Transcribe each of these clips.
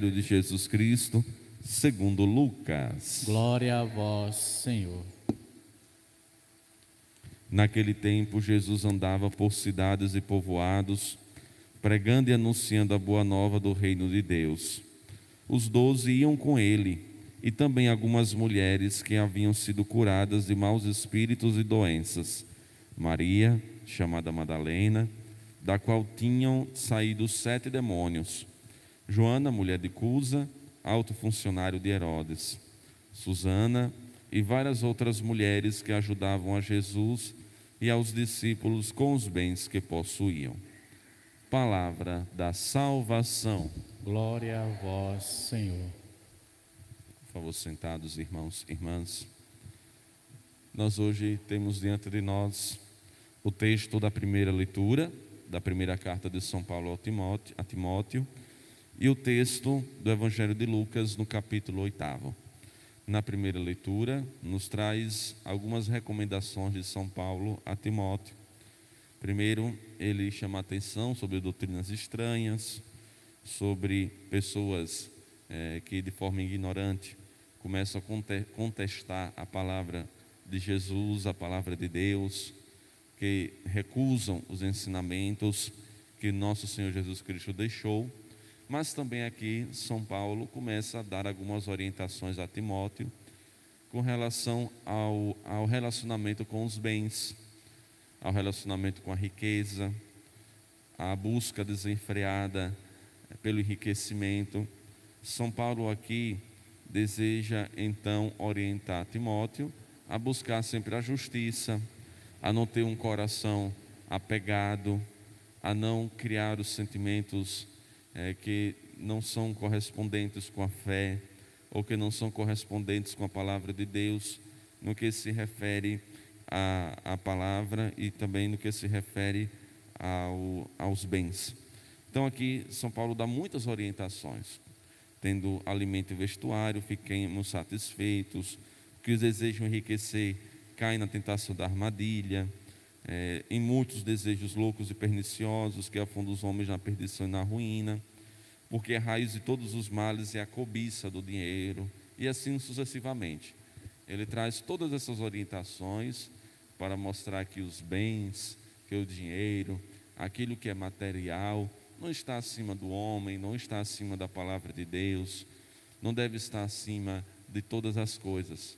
de Jesus Cristo, segundo Lucas. Glória a vós, Senhor. Naquele tempo, Jesus andava por cidades e povoados, pregando e anunciando a boa nova do reino de Deus. Os doze iam com ele, e também algumas mulheres que haviam sido curadas de maus espíritos e doenças. Maria, chamada Madalena, da qual tinham saído sete demônios. Joana, mulher de Cusa, alto funcionário de Herodes. Susana e várias outras mulheres que ajudavam a Jesus e aos discípulos com os bens que possuíam. Palavra da salvação. Glória a vós, Senhor. Por favor, sentados, irmãos e irmãs. Nós hoje temos diante de nós o texto da primeira leitura, da primeira carta de São Paulo ao Timóteo, a Timóteo e o texto do Evangelho de Lucas no capítulo 8. Na primeira leitura, nos traz algumas recomendações de São Paulo a Timóteo. Primeiro, ele chama atenção sobre doutrinas estranhas, sobre pessoas é, que de forma ignorante começam a contestar a palavra de Jesus, a palavra de Deus, que recusam os ensinamentos que nosso Senhor Jesus Cristo deixou mas também aqui São Paulo começa a dar algumas orientações a Timóteo com relação ao, ao relacionamento com os bens, ao relacionamento com a riqueza, à busca desenfreada pelo enriquecimento. São Paulo aqui deseja então orientar Timóteo a buscar sempre a justiça, a não ter um coração apegado, a não criar os sentimentos é, que não são correspondentes com a fé, ou que não são correspondentes com a palavra de Deus, no que se refere à, à palavra e também no que se refere ao, aos bens. Então, aqui, São Paulo dá muitas orientações. Tendo alimento e vestuário, fiquemos satisfeitos. Que os desejam enriquecer caem na tentação da armadilha. É, em muitos desejos loucos e perniciosos que afundam os homens na perdição e na ruína porque a raiz de todos os males é a cobiça do dinheiro, e assim sucessivamente. Ele traz todas essas orientações para mostrar que os bens, que o dinheiro, aquilo que é material, não está acima do homem, não está acima da palavra de Deus, não deve estar acima de todas as coisas.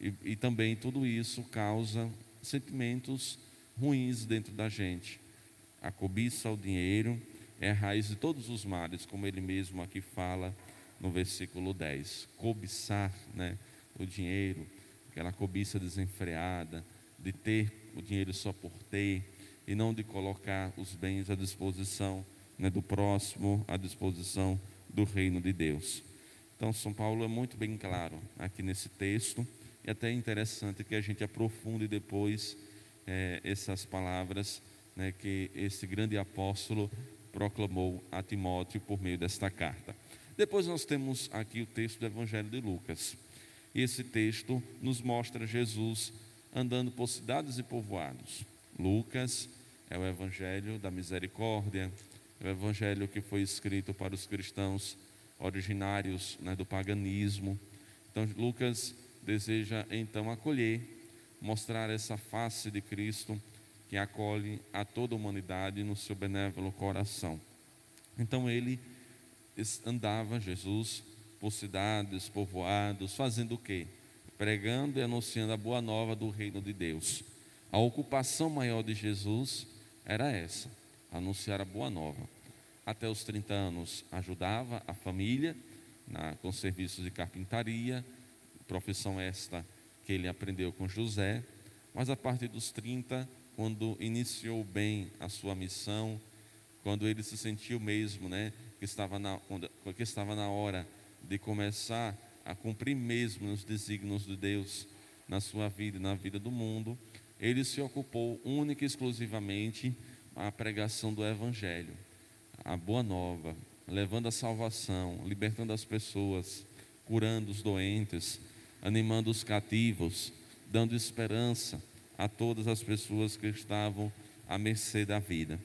E, e também tudo isso causa sentimentos ruins dentro da gente. A cobiça ao dinheiro, é a raiz de todos os males, como ele mesmo aqui fala no versículo 10. Cobiçar né, o dinheiro, aquela cobiça desenfreada, de ter o dinheiro só por ter, e não de colocar os bens à disposição né, do próximo, à disposição do reino de Deus. Então, São Paulo é muito bem claro aqui nesse texto, e até é interessante que a gente aprofunde depois é, essas palavras né, que esse grande apóstolo proclamou a Timóteo por meio desta carta. Depois nós temos aqui o texto do Evangelho de Lucas. E esse texto nos mostra Jesus andando por cidades e povoados. Lucas é o Evangelho da misericórdia, é o Evangelho que foi escrito para os cristãos originários né, do paganismo. Então, Lucas deseja então acolher, mostrar essa face de Cristo que acolhe a toda a humanidade no seu benévolo coração. Então ele andava, Jesus, por cidades, povoados, fazendo o quê? Pregando e anunciando a boa nova do reino de Deus. A ocupação maior de Jesus era essa, anunciar a boa nova. Até os 30 anos ajudava a família na, com serviços de carpintaria, profissão esta que ele aprendeu com José, mas a partir dos 30 quando iniciou bem a sua missão, quando ele se sentiu mesmo, né, que estava na, que estava na hora de começar a cumprir mesmo os desígnios de Deus na sua vida e na vida do mundo, ele se ocupou única e exclusivamente à pregação do Evangelho, a boa nova, levando a salvação, libertando as pessoas, curando os doentes, animando os cativos, dando esperança a todas as pessoas que estavam à mercê da vida.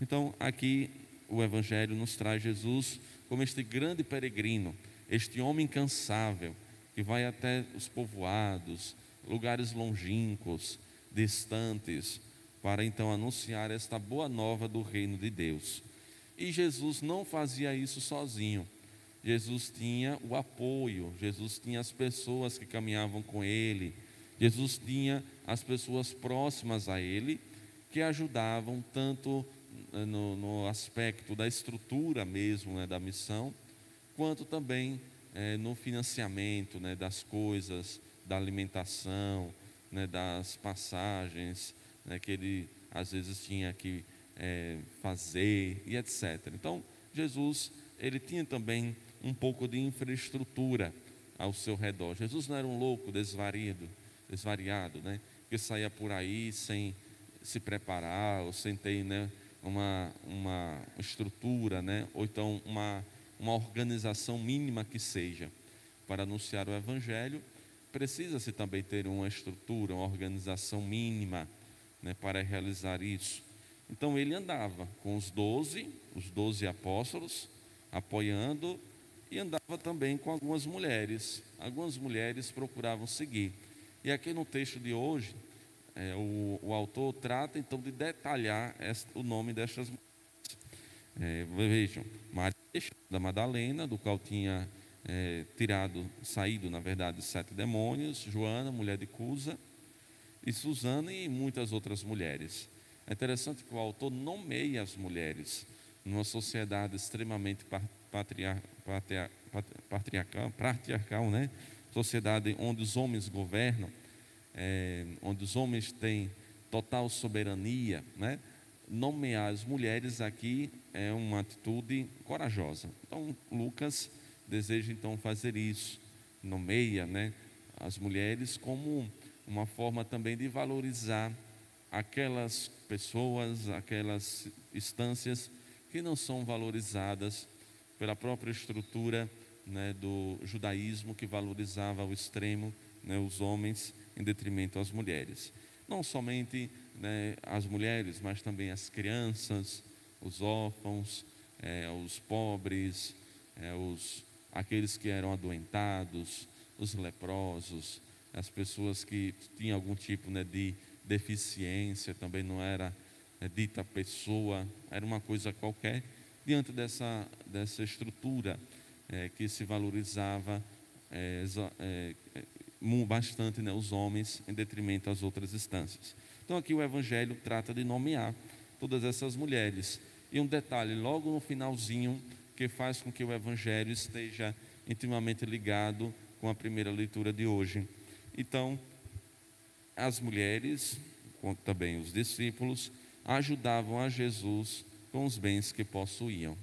Então, aqui o Evangelho nos traz Jesus como este grande peregrino, este homem incansável, que vai até os povoados, lugares longínquos, distantes, para então anunciar esta boa nova do reino de Deus. E Jesus não fazia isso sozinho. Jesus tinha o apoio, Jesus tinha as pessoas que caminhavam com ele, Jesus tinha as pessoas próximas a ele que ajudavam tanto eh, no, no aspecto da estrutura mesmo né, da missão, quanto também é, no financiamento né, das coisas, da alimentação, né, das passagens né, que ele às vezes tinha que é, fazer e etc. Então, Jesus, ele tinha também um pouco de infraestrutura ao seu redor. Jesus não era um louco desvarido, desvariado, né, que saía por aí sem se preparar ou sem ter né, uma, uma estrutura, né, ou então uma, uma organização mínima que seja para anunciar o Evangelho, precisa-se também ter uma estrutura, uma organização mínima né, para realizar isso. Então ele andava com os doze, os doze apóstolos, apoiando, e andava também com algumas mulheres. Algumas mulheres procuravam seguir. E aqui no texto de hoje, é, o, o, autor trata então de detalhar esta, o nome destas mulheres. É, vejam, Maria da Madalena, do qual tinha é, tirado, saído, na verdade, sete demônios, Joana, mulher de Cusa, e Susana e muitas outras mulheres. É interessante que o autor nomeia as mulheres numa sociedade extremamente patriar, patriar, patriarcal, patriarcal, né? Sociedade onde os homens governam, é, onde os homens têm total soberania, né? nomear as mulheres aqui é uma atitude corajosa. Então, Lucas deseja então fazer isso, nomeia né, as mulheres como uma forma também de valorizar aquelas pessoas, aquelas instâncias que não são valorizadas pela própria estrutura né, do judaísmo que valorizava ao extremo né, os homens em detrimento às mulheres. Não somente né, as mulheres, mas também as crianças, os órfãos, é, os pobres, é, os, aqueles que eram adoentados, os leprosos, as pessoas que tinham algum tipo né, de deficiência, também não era é, dita pessoa, era uma coisa qualquer, diante dessa, dessa estrutura é, que se valorizava é, é, bastante né, os homens em detrimento às outras instâncias. Então aqui o Evangelho trata de nomear todas essas mulheres. E um detalhe, logo no finalzinho, que faz com que o Evangelho esteja intimamente ligado com a primeira leitura de hoje. Então, as mulheres, como também os discípulos, ajudavam a Jesus com os bens que possuíam.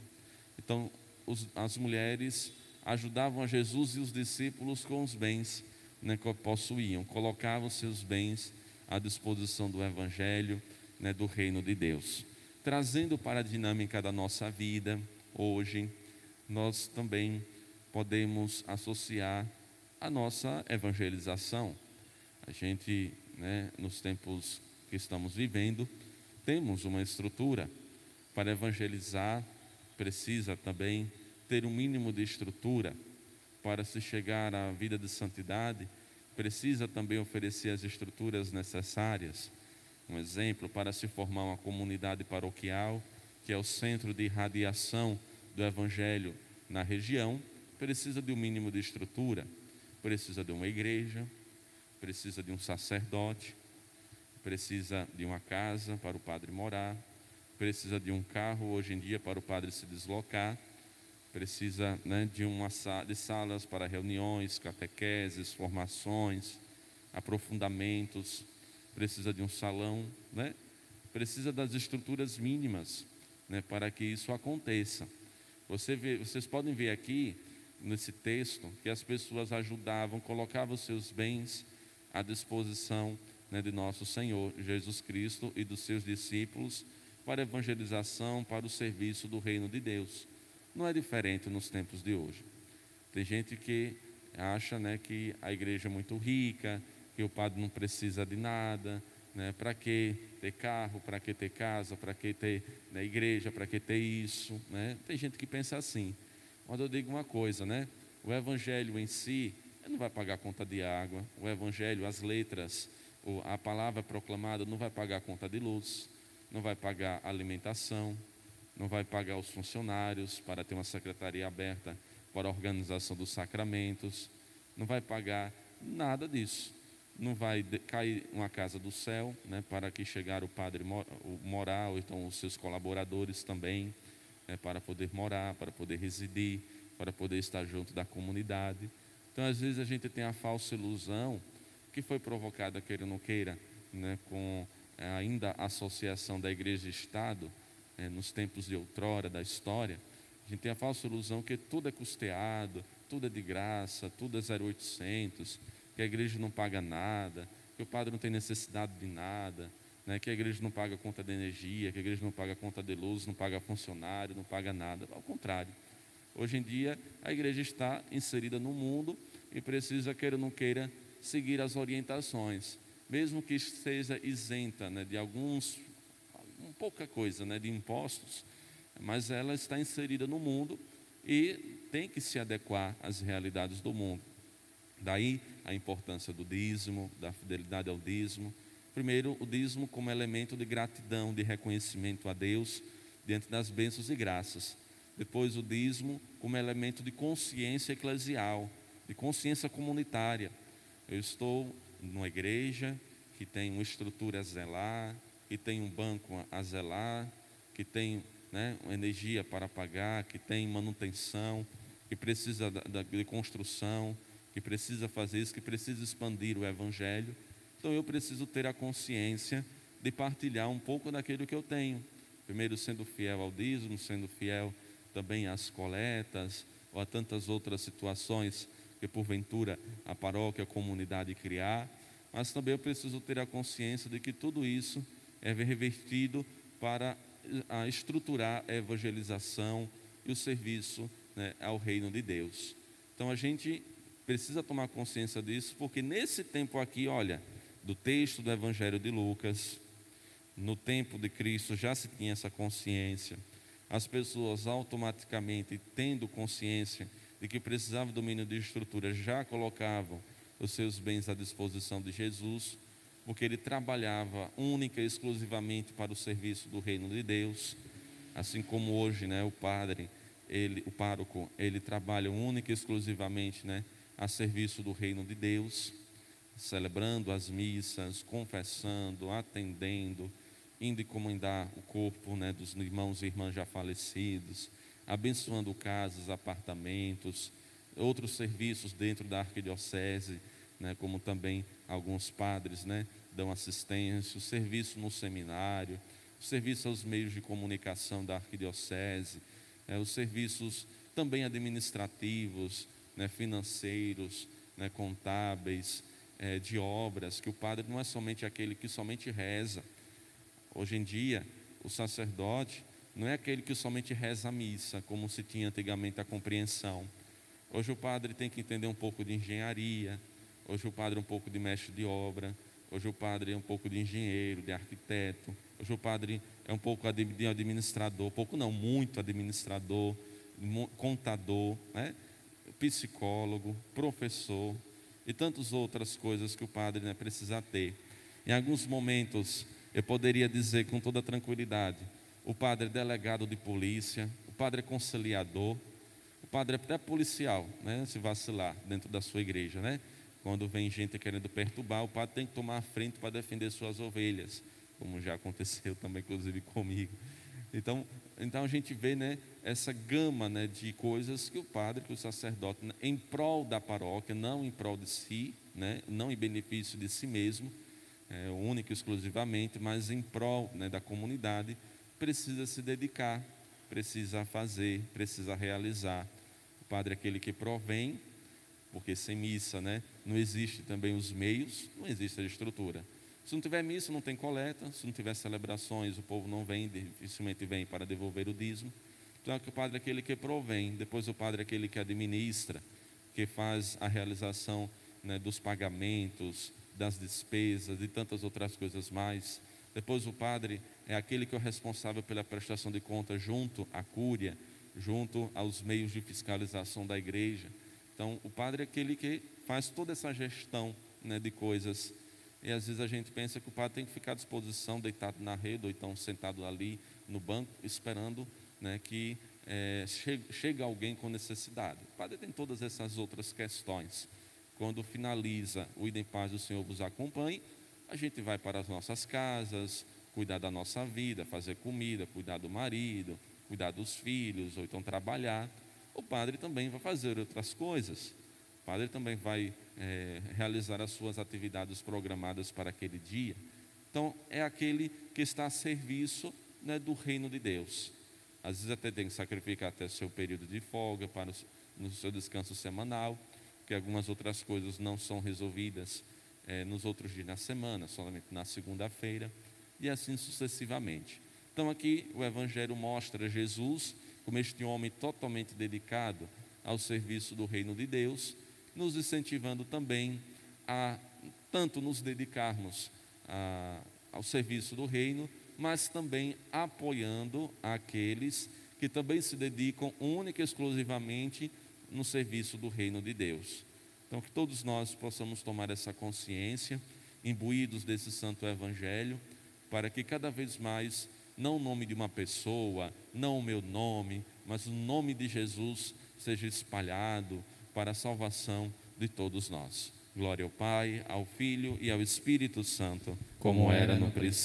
Então, os, as mulheres ajudavam a Jesus e os discípulos com os bens né, que possuíam, colocavam seus bens à disposição do Evangelho, né, do reino de Deus. Trazendo para a dinâmica da nossa vida, hoje, nós também podemos associar a nossa evangelização. A gente, né, nos tempos que estamos vivendo, temos uma estrutura para evangelizar, precisa também ter um mínimo de estrutura para se chegar à vida de santidade, precisa também oferecer as estruturas necessárias. Um exemplo, para se formar uma comunidade paroquial, que é o centro de irradiação do Evangelho na região, precisa de um mínimo de estrutura, precisa de uma igreja, precisa de um sacerdote, precisa de uma casa para o padre morar, precisa de um carro hoje em dia para o padre se deslocar precisa né, de uma de salas para reuniões, catequeses, formações, aprofundamentos, precisa de um salão, né? precisa das estruturas mínimas né, para que isso aconteça. Você vê, vocês podem ver aqui nesse texto que as pessoas ajudavam, colocavam seus bens à disposição né, de nosso Senhor Jesus Cristo e dos seus discípulos para a evangelização, para o serviço do reino de Deus não é diferente nos tempos de hoje. Tem gente que acha né, que a igreja é muito rica, que o padre não precisa de nada, né, para que ter carro, para que ter casa, para que ter né, igreja, para que ter isso. Né? Tem gente que pensa assim. Mas eu digo uma coisa, né? O evangelho em si não vai pagar conta de água, o evangelho, as letras, a palavra proclamada não vai pagar conta de luz, não vai pagar alimentação, não vai pagar os funcionários para ter uma secretaria aberta para a organização dos sacramentos, não vai pagar nada disso. Não vai cair uma casa do céu, né, para que chegar o padre morar, ou então os seus colaboradores também, né, para poder morar, para poder residir, para poder estar junto da comunidade. Então, às vezes, a gente tem a falsa ilusão que foi provocada, queira ou não queira, né, com ainda a associação da igreja e Estado, né, nos tempos de outrora da história, a gente tem a falsa ilusão que tudo é custeado, tudo é de graça, tudo é 0800, que a igreja não paga nada, que o padre não tem necessidade de nada, né, que a igreja não paga conta de energia, que a igreja não paga conta de luz, não paga funcionário, não paga nada. Ao contrário. Hoje em dia, a igreja está inserida no mundo e precisa, queira ou não queira, seguir as orientações, mesmo que seja isenta né, de alguns, pouca coisa né, de impostos, mas ela está inserida no mundo e tem que se adequar às realidades do mundo. Daí a importância do dízimo, da fidelidade ao dízimo. Primeiro, o dízimo como elemento de gratidão, de reconhecimento a Deus diante das bênçãos e graças. Depois, o dízimo como elemento de consciência eclesial, de consciência comunitária. Eu estou numa igreja que tem uma estrutura a zelar, que tem um banco a zelar, que tem né, energia para pagar, que tem manutenção, que precisa de construção, que precisa fazer isso, que precisa expandir o Evangelho. Então eu preciso ter a consciência de partilhar um pouco daquilo que eu tenho. Primeiro, sendo fiel ao dízimo, sendo fiel também às coletas, ou a tantas outras situações que porventura a paróquia, a comunidade criar. Mas também eu preciso ter a consciência de que tudo isso é revertido para a estruturar a evangelização e o serviço né, ao reino de Deus. Então a gente precisa tomar consciência disso, porque nesse tempo aqui, olha, do texto do Evangelho de Lucas, no tempo de Cristo já se tinha essa consciência. As pessoas automaticamente, tendo consciência de que precisavam do domínio de estrutura, já colocavam os seus bens à disposição de Jesus porque ele trabalhava única e exclusivamente para o serviço do reino de Deus, assim como hoje, né, o padre, ele, o pároco, ele trabalha única e exclusivamente, né, a serviço do reino de Deus, celebrando as missas, confessando, atendendo, indo encomendar o corpo, né, dos irmãos e irmãs já falecidos, abençoando casas, apartamentos, outros serviços dentro da arquidiocese, né, como também alguns padres, né, dão assistência, o serviço no seminário, o serviço aos meios de comunicação da arquidiocese, é, os serviços também administrativos, né, financeiros, né, contábeis, é, de obras, que o padre não é somente aquele que somente reza. Hoje em dia, o sacerdote não é aquele que somente reza a missa, como se tinha antigamente a compreensão. Hoje o padre tem que entender um pouco de engenharia, hoje o padre um pouco de mestre de obra, Hoje o padre é um pouco de engenheiro, de arquiteto. Hoje o padre é um pouco de administrador, pouco não, muito administrador, contador, né? psicólogo, professor e tantas outras coisas que o padre né, precisa ter. Em alguns momentos, eu poderia dizer com toda tranquilidade: o padre é delegado de polícia, o padre é conciliador, o padre é até policial, né, se vacilar dentro da sua igreja, né? Quando vem gente querendo perturbar, o padre tem que tomar a frente para defender suas ovelhas, como já aconteceu também, inclusive comigo. Então, então a gente vê né, essa gama né, de coisas que o padre, que o sacerdote, né, em prol da paróquia, não em prol de si, né, não em benefício de si mesmo, é, único exclusivamente, mas em prol né, da comunidade, precisa se dedicar, precisa fazer, precisa realizar. O padre é aquele que provém porque sem missa, né, não existe também os meios, não existe a estrutura. Se não tiver missa, não tem coleta, se não tiver celebrações, o povo não vem, dificilmente vem para devolver o dízimo. Então, o padre é aquele que provém, depois o padre é aquele que administra, que faz a realização né, dos pagamentos, das despesas e tantas outras coisas mais. Depois o padre é aquele que é o responsável pela prestação de contas junto à cúria, junto aos meios de fiscalização da igreja. Então, o padre é aquele que faz toda essa gestão né, de coisas. E às vezes a gente pensa que o padre tem que ficar à disposição, deitado na rede, ou então sentado ali no banco, esperando né, que é, chegue, chegue alguém com necessidade. O padre tem todas essas outras questões. Quando finaliza o Idem Paz, o Senhor vos acompanhe, a gente vai para as nossas casas, cuidar da nossa vida, fazer comida, cuidar do marido, cuidar dos filhos, ou então trabalhar. O padre também vai fazer outras coisas. O padre também vai é, realizar as suas atividades programadas para aquele dia. Então, é aquele que está a serviço né, do reino de Deus. Às vezes até tem que sacrificar até seu período de folga para no seu descanso semanal, porque algumas outras coisas não são resolvidas é, nos outros dias da semana, somente na segunda-feira, e assim sucessivamente. Então aqui o Evangelho mostra Jesus como este homem totalmente dedicado ao serviço do reino de Deus, nos incentivando também a tanto nos dedicarmos a, ao serviço do reino, mas também apoiando aqueles que também se dedicam única e exclusivamente no serviço do reino de Deus. Então, que todos nós possamos tomar essa consciência, imbuídos desse santo evangelho, para que cada vez mais, não o nome de uma pessoa, não o meu nome, mas o nome de Jesus seja espalhado para a salvação de todos nós. Glória ao Pai, ao Filho e ao Espírito Santo, como era no princípio